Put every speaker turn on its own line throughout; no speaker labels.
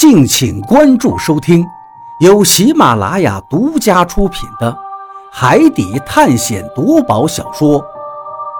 敬请关注收听，由喜马拉雅独家出品的《海底探险夺宝小说》《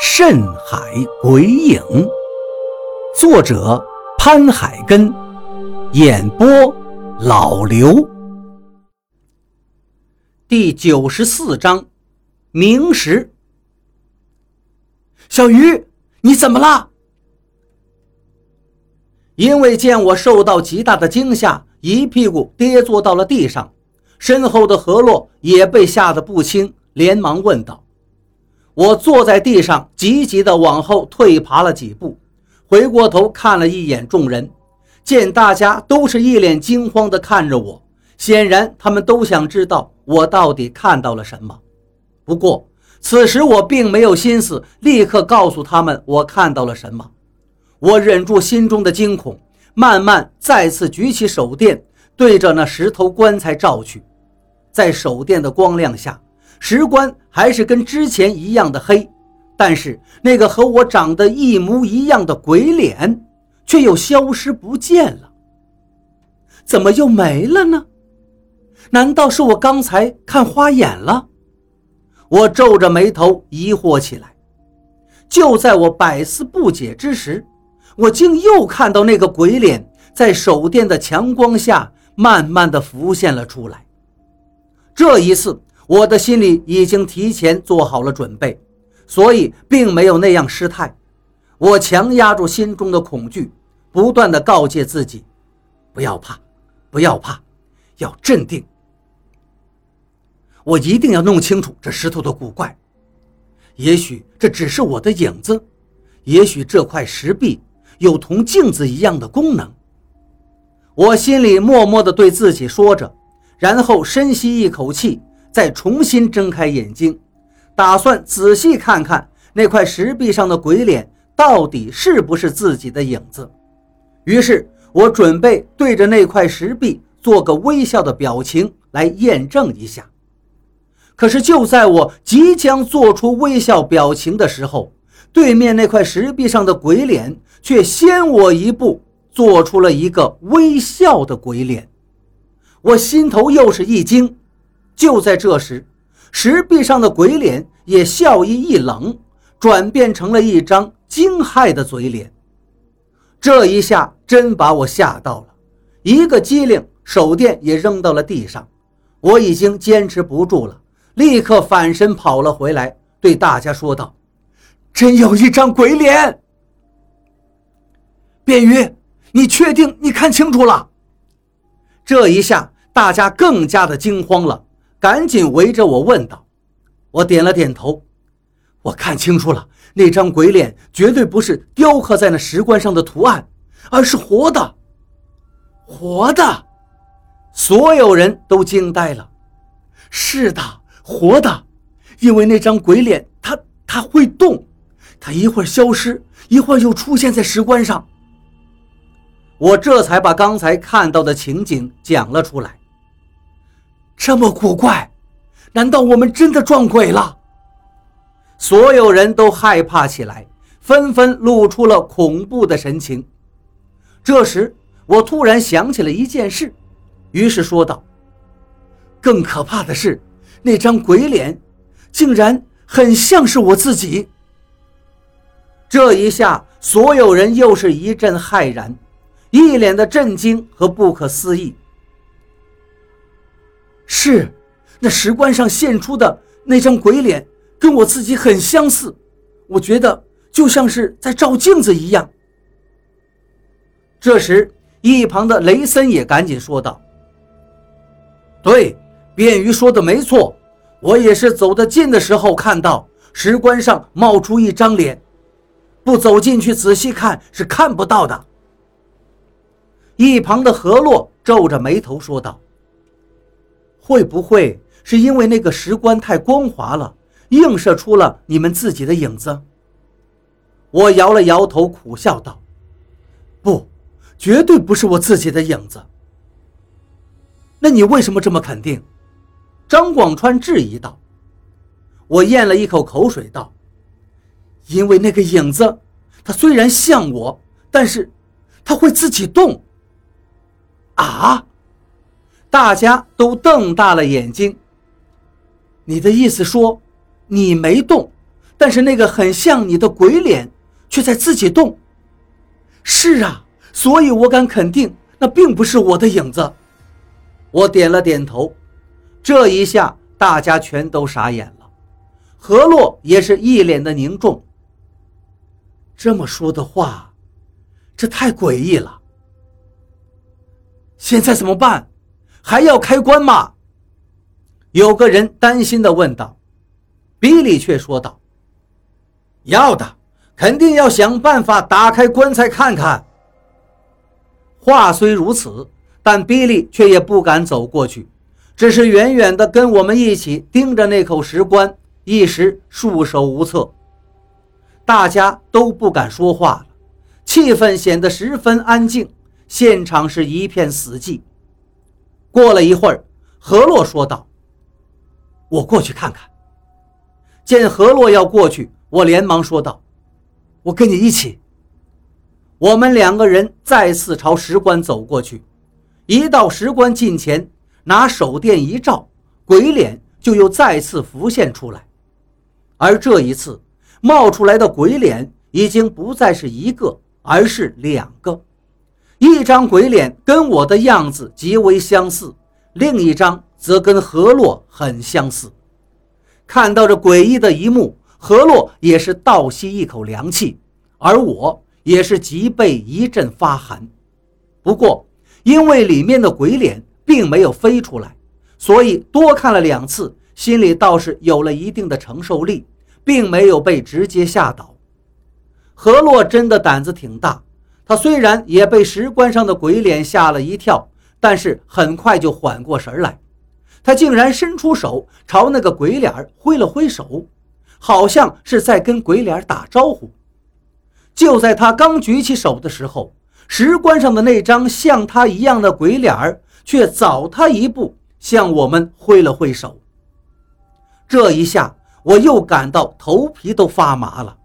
深海鬼影》，作者潘海根，演播老刘。第九十四章，明石。小鱼，你怎么了？因为见我受到极大的惊吓，一屁股跌坐到了地上，身后的何洛也被吓得不轻，连忙问道：“我坐在地上，急急地往后退爬了几步，回过头看了一眼众人，见大家都是一脸惊慌地看着我，显然他们都想知道我到底看到了什么。不过此时我并没有心思立刻告诉他们我看到了什么。”我忍住心中的惊恐，慢慢再次举起手电，对着那石头棺材照去。在手电的光亮下，石棺还是跟之前一样的黑，但是那个和我长得一模一样的鬼脸却又消失不见了。怎么又没了呢？难道是我刚才看花眼了？我皱着眉头疑惑起来。就在我百思不解之时，我竟又看到那个鬼脸在手电的强光下慢慢的浮现了出来。这一次，我的心里已经提前做好了准备，所以并没有那样失态。我强压住心中的恐惧，不断的告诫自己：不要怕，不要怕，要镇定。我一定要弄清楚这石头的古怪。也许这只是我的影子，也许这块石壁。有同镜子一样的功能，我心里默默地对自己说着，然后深吸一口气，再重新睁开眼睛，打算仔细看看那块石壁上的鬼脸到底是不是自己的影子。于是，我准备对着那块石壁做个微笑的表情来验证一下。可是，就在我即将做出微笑表情的时候，对面那块石壁上的鬼脸却先我一步，做出了一个微笑的鬼脸。我心头又是一惊。就在这时，石壁上的鬼脸也笑意一冷，转变成了一张惊骇的嘴脸。这一下真把我吓到了，一个机灵，手电也扔到了地上。我已经坚持不住了，立刻反身跑了回来，对大家说道。真有一张鬼脸，便鱼，你确定你看清楚了？这一下，大家更加的惊慌了，赶紧围着我问道。我点了点头，我看清楚了，那张鬼脸绝对不是雕刻在那石棺上的图案，而是活的，活的！所有人都惊呆了。是的，活的，因为那张鬼脸，它它会动。它一会儿消失，一会儿又出现在石棺上。我这才把刚才看到的情景讲了出来。这么古怪，难道我们真的撞鬼了？所有人都害怕起来，纷纷露出了恐怖的神情。这时，我突然想起了一件事，于是说道：“更可怕的是，那张鬼脸，竟然很像是我自己。”这一下，所有人又是一阵骇然，一脸的震惊和不可思议。是，那石棺上现出的那张鬼脸，跟我自己很相似，我觉得就像是在照镜子一样。这时，一旁的雷森也赶紧说道：“对，便鱼说的没错，我也是走得近的时候看到石棺上冒出一张脸。”不走进去仔细看是看不到的。一旁的何洛皱着眉头说道：“会不会是因为那个石棺太光滑了，映射出了你们自己的影子？”我摇了摇头，苦笑道：“不，绝对不是我自己的影子。”那你为什么这么肯定？”张广川质疑道。我咽了一口口水道。因为那个影子，它虽然像我，但是它会自己动。啊！大家都瞪大了眼睛。你的意思说，你没动，但是那个很像你的鬼脸却在自己动？是啊，所以我敢肯定，那并不是我的影子。我点了点头。这一下，大家全都傻眼了。何洛也是一脸的凝重。这么说的话，这太诡异了。现在怎么办？还要开棺吗？有个人担心地问道。比利却说道：“要的，肯定要想办法打开棺材看看。”话虽如此，但比利却也不敢走过去，只是远远地跟我们一起盯着那口石棺，一时束手无策。大家都不敢说话了，气氛显得十分安静，现场是一片死寂。过了一会儿，何洛说道：“我过去看看。”见何洛要过去，我连忙说道：“我跟你一起。”我们两个人再次朝石棺走过去，一到石棺近前，拿手电一照，鬼脸就又再次浮现出来，而这一次。冒出来的鬼脸已经不再是一个，而是两个。一张鬼脸跟我的样子极为相似，另一张则跟何洛很相似。看到这诡异的一幕，何洛也是倒吸一口凉气，而我也是脊背一阵发寒。不过，因为里面的鬼脸并没有飞出来，所以多看了两次，心里倒是有了一定的承受力。并没有被直接吓倒，何洛真的胆子挺大。他虽然也被石棺上的鬼脸吓了一跳，但是很快就缓过神来。他竟然伸出手朝那个鬼脸挥了挥手，好像是在跟鬼脸打招呼。就在他刚举起手的时候，石棺上的那张像他一样的鬼脸却早他一步向我们挥了挥手。这一下。我又感到头皮都发麻了，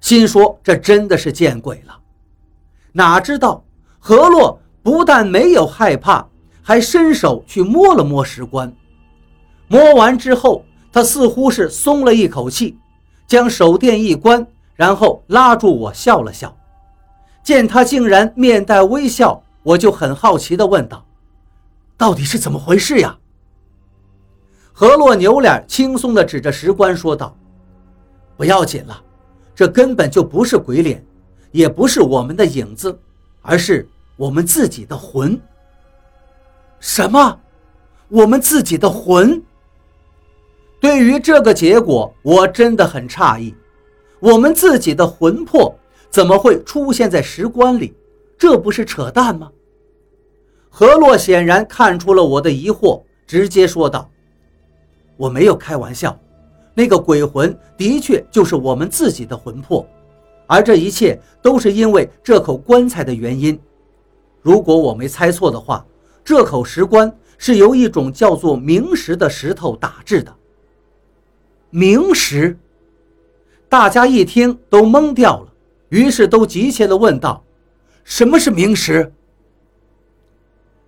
心说这真的是见鬼了。哪知道何洛不但没有害怕，还伸手去摸了摸石棺。摸完之后，他似乎是松了一口气，将手电一关，然后拉住我笑了笑。见他竟然面带微笑，我就很好奇地问道：“到底是怎么回事呀？”何洛扭脸，轻松地指着石棺说道：“不要紧了，这根本就不是鬼脸，也不是我们的影子，而是我们自己的魂。”什么？我们自己的魂？对于这个结果，我真的很诧异。我们自己的魂魄怎么会出现在石棺里？这不是扯淡吗？何洛显然看出了我的疑惑，直接说道。我没有开玩笑，那个鬼魂的确就是我们自己的魂魄，而这一切都是因为这口棺材的原因。如果我没猜错的话，这口石棺是由一种叫做明石的石头打制的。明石，大家一听都懵掉了，于是都急切地问道：“什么是明石？”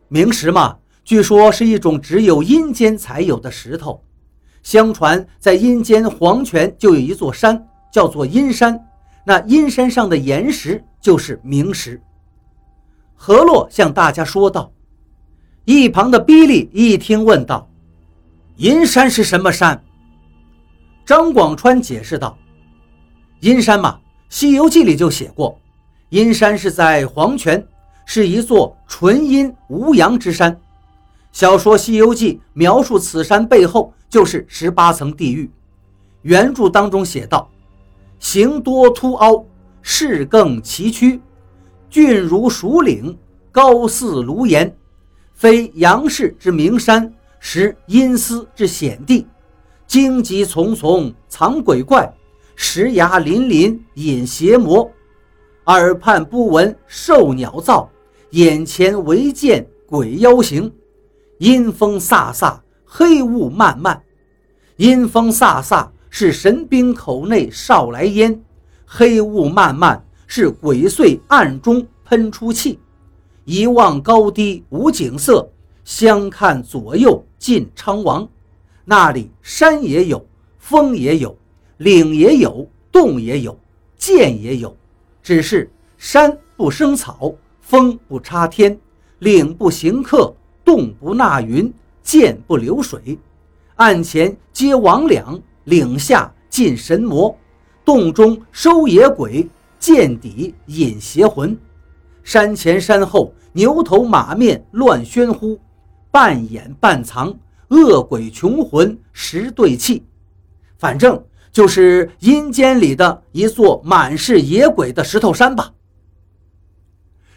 明石嘛，据说是一种只有阴间才有的石头。相传，在阴间黄泉就有一座山，叫做阴山。那阴山上的岩石就是明石。何洛向大家说道。一旁的比利一听，问道：“阴山是什么山？”张广川解释道：“阴山嘛，《西游记》里就写过，阴山是在黄泉，是一座纯阴无阳之山。小说《西游记》描述此山背后。”就是十八层地狱。原著当中写道：“形多凸凹，势更崎岖，峻如蜀岭，高似庐岩，非阳世之名山，实阴司之险地。荆棘丛丛，藏鬼怪；石崖林林，隐邪魔。耳畔不闻兽鸟噪，眼前唯见鬼妖行。阴风飒飒。”黑雾漫漫，阴风飒飒，是神兵口内少来烟；黑雾漫漫，是鬼祟暗中喷出气。一望高低无景色，相看左右尽昌王。那里山也有，峰也有，岭也有，洞也有，涧也有，只是山不生草，峰不插天，岭不行客，洞不纳云，涧不流水。岸前皆魍魉，岭下进神魔，洞中收野鬼，涧底引邪魂。山前山后，牛头马面乱喧呼，半掩半藏，恶鬼穷魂十对气。反正就是阴间里的一座满是野鬼的石头山吧。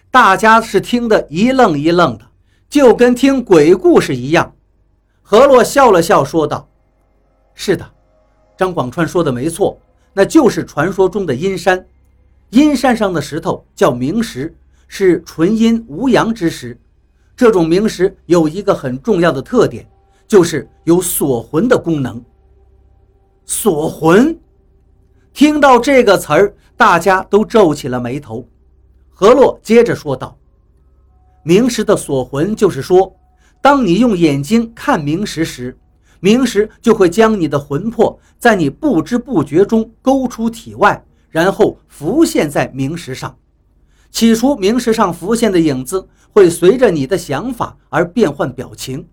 大家是听得一愣一愣的，就跟听鬼故事一样。何洛笑了笑，说道：“是的，张广川说的没错，那就是传说中的阴山。阴山上的石头叫明石。”是纯阴无阳之石，这种明石有一个很重要的特点，就是有锁魂的功能。锁魂，听到这个词儿，大家都皱起了眉头。何洛接着说道：“明石的锁魂，就是说，当你用眼睛看明石时，冥石就会将你的魂魄在你不知不觉中勾出体外，然后浮现在冥石上。”起初，冥石上浮现的影子会随着你的想法而变换表情。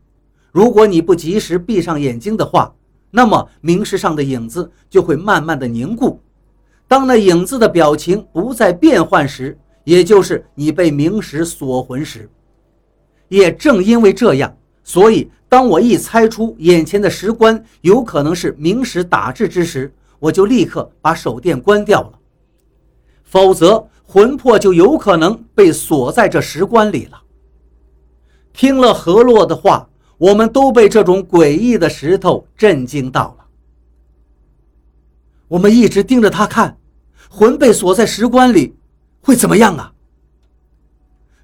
如果你不及时闭上眼睛的话，那么冥石上的影子就会慢慢的凝固。当那影子的表情不再变换时，也就是你被冥石锁魂时。也正因为这样，所以当我一猜出眼前的石棺有可能是明石打制之时，我就立刻把手电关掉了。否则。魂魄就有可能被锁在这石棺里了。听了何洛的话，我们都被这种诡异的石头震惊到了。我们一直盯着他看，魂被锁在石棺里，会怎么样啊？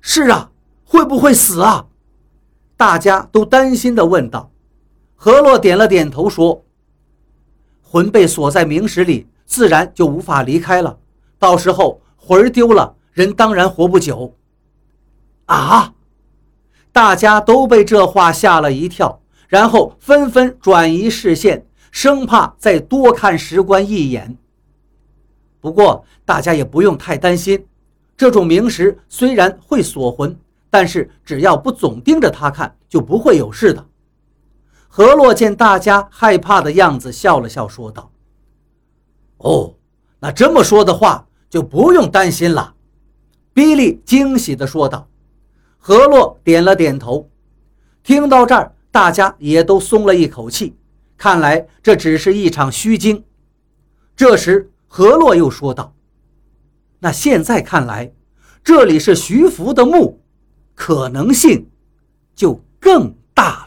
是啊，会不会死啊？大家都担心地问道。何洛点了点头说：“魂被锁在冥石里，自然就无法离开了。到时候……”魂儿丢了，人当然活不久。啊！大家都被这话吓了一跳，然后纷纷转移视线，生怕再多看石棺一眼。不过大家也不用太担心，这种冥石虽然会锁魂，但是只要不总盯着他看，就不会有事的。何洛见大家害怕的样子，笑了笑，说道：“哦，那这么说的话。”就不用担心了，比利惊喜地说道。何洛点了点头。听到这儿，大家也都松了一口气，看来这只是一场虚惊。这时，何洛又说道：“那现在看来，这里是徐福的墓，可能性就更大。”